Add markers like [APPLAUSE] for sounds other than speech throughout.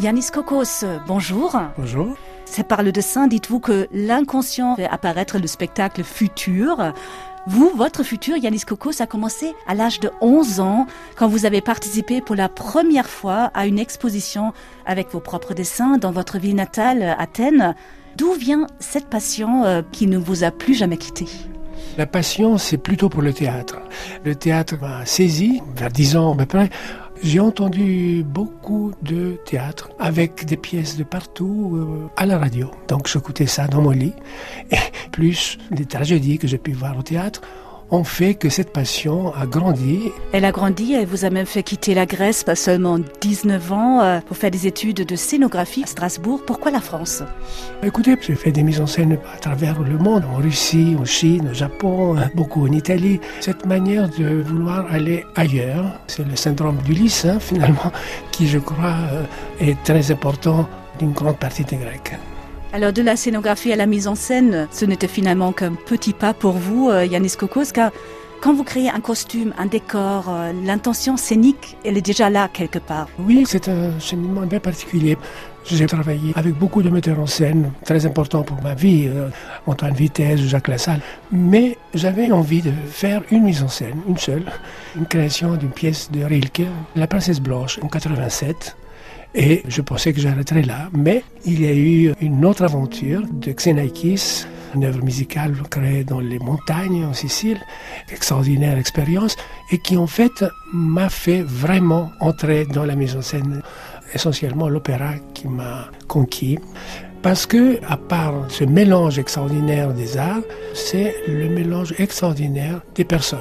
Yanis Kokos, bonjour. Bonjour. C'est par le dessin, dites-vous que l'inconscient fait apparaître le spectacle futur. Vous, votre futur, Yanis Kokos, a commencé à l'âge de 11 ans, quand vous avez participé pour la première fois à une exposition avec vos propres dessins dans votre ville natale, Athènes. D'où vient cette passion euh, qui ne vous a plus jamais quitté La passion, c'est plutôt pour le théâtre. Le théâtre m'a saisi, vers 10 ans à peu près. J'ai entendu beaucoup de théâtre avec des pièces de partout euh, à la radio. Donc j'écoutais ça dans mon lit. Et plus les tragédies que j'ai pu voir au théâtre ont fait que cette passion a grandi. Elle a grandi, elle vous a même fait quitter la Grèce, pas seulement 19 ans, euh, pour faire des études de scénographie à Strasbourg. Pourquoi la France? Écoutez, j'ai fait des mises en scène à travers le monde, en Russie, en Chine, au Japon, hein, beaucoup en Italie. Cette manière de vouloir aller ailleurs, c'est le syndrome d'Ulysse, hein, [LAUGHS] finalement, qui, je crois, euh, est très important d'une grande partie des Grecs. Alors de la scénographie à la mise en scène, ce n'était finalement qu'un petit pas pour vous, euh, Yanis Kokos, car quand vous créez un costume, un décor, euh, l'intention scénique, elle est déjà là quelque part. Oui, c'est un cheminement bien particulier. J'ai travaillé avec beaucoup de metteurs en scène, très important pour ma vie, euh, Antoine Vitesse, Jacques Lassalle. Mais j'avais envie de faire une mise en scène, une seule, une création d'une pièce de Rilke, La Princesse Blanche, en 87. Et je pensais que j'arrêterais là. Mais il y a eu une autre aventure de Xenakis, une œuvre musicale créée dans les montagnes en Sicile, extraordinaire expérience, et qui en fait m'a fait vraiment entrer dans la mise en scène, essentiellement l'opéra qui m'a conquis. Parce que, à part ce mélange extraordinaire des arts, c'est le mélange extraordinaire des personnes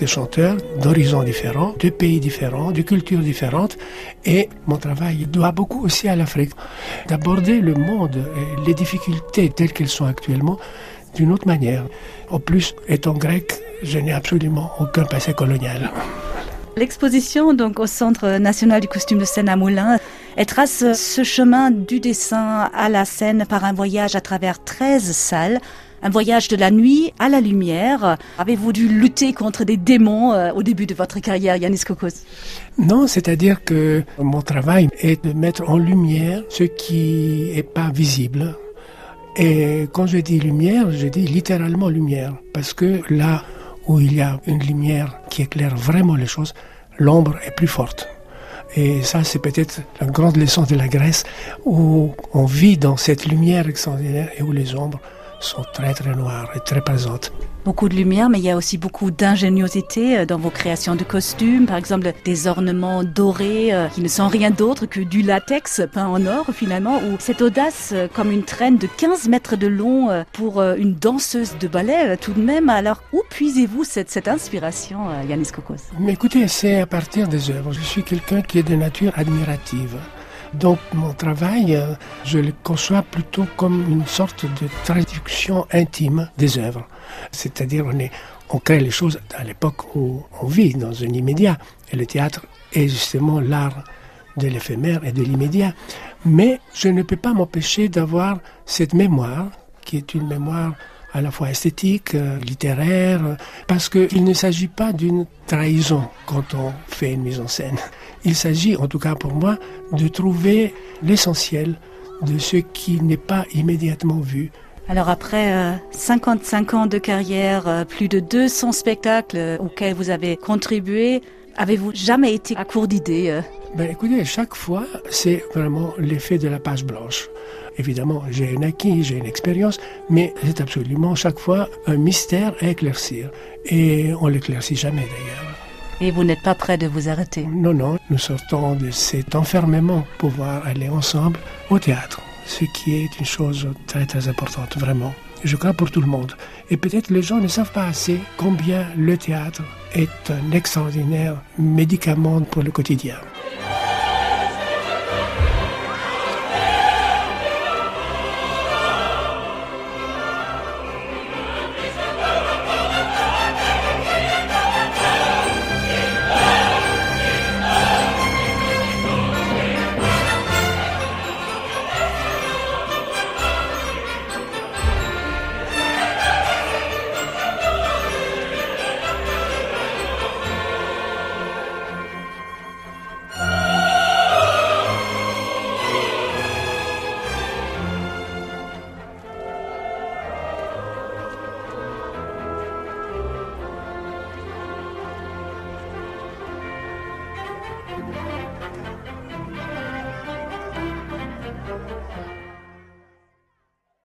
des chanteurs d'horizons différents, de pays différents, de cultures différentes. Et mon travail doit beaucoup aussi à l'Afrique. D'aborder le monde et les difficultés telles qu'elles sont actuellement d'une autre manière. En plus, étant grec, je n'ai absolument aucun passé colonial. L'exposition donc au Centre national du costume de scène à Moulins, elle trace ce chemin du dessin à la scène par un voyage à travers 13 salles un voyage de la nuit à la lumière. Avez-vous dû lutter contre des démons euh, au début de votre carrière, Yanis Kokos? Non, c'est-à-dire que mon travail est de mettre en lumière ce qui n'est pas visible. Et quand je dis lumière, je dis littéralement lumière, parce que là où il y a une lumière qui éclaire vraiment les choses, l'ombre est plus forte. Et ça, c'est peut-être la grande leçon de la Grèce, où on vit dans cette lumière extraordinaire et où les ombres sont très très noires et très présentes. Beaucoup de lumière, mais il y a aussi beaucoup d'ingéniosité euh, dans vos créations de costumes. Par exemple, des ornements dorés euh, qui ne sont rien d'autre que du latex peint en or finalement, ou cette audace euh, comme une traîne de 15 mètres de long pour une danseuse de ballet tout de même. Alors, où puisez-vous cette, cette inspiration, Yanis Kokos? Mais écoutez, c'est à partir des œuvres. Je suis quelqu'un qui est de nature admirative. Donc mon travail, euh, je le conçois plutôt comme une sorte de traduction intime des œuvres. C'est-à-dire on, crée les choses à l'époque où on vit, dans un immédiat. Et le théâtre est justement l'art de l'éphémère et de l'immédiat. Mais je ne peux pas m'empêcher d'avoir cette mémoire, qui est une mémoire à la fois esthétique, euh, littéraire, parce qu'il ne s'agit pas d'une trahison quand on fait une mise en scène. Il s'agit, en tout cas pour moi, de trouver l'essentiel de ce qui n'est pas immédiatement vu. Alors après 55 euh, ans de carrière, euh, plus de 200 spectacles auxquels vous avez contribué, avez-vous jamais été à court d'idées ben, Écoutez, chaque fois, c'est vraiment l'effet de la page blanche. Évidemment, j'ai un acquis, j'ai une expérience, mais c'est absolument chaque fois un mystère à éclaircir. Et on l'éclaircit jamais d'ailleurs. Et vous n'êtes pas prêt de vous arrêter Non, non, nous sortons de cet enfermement pour pouvoir aller ensemble au théâtre, ce qui est une chose très très importante, vraiment. Je crois pour tout le monde. Et peut-être les gens ne savent pas assez combien le théâtre est un extraordinaire médicament pour le quotidien. フフフフ。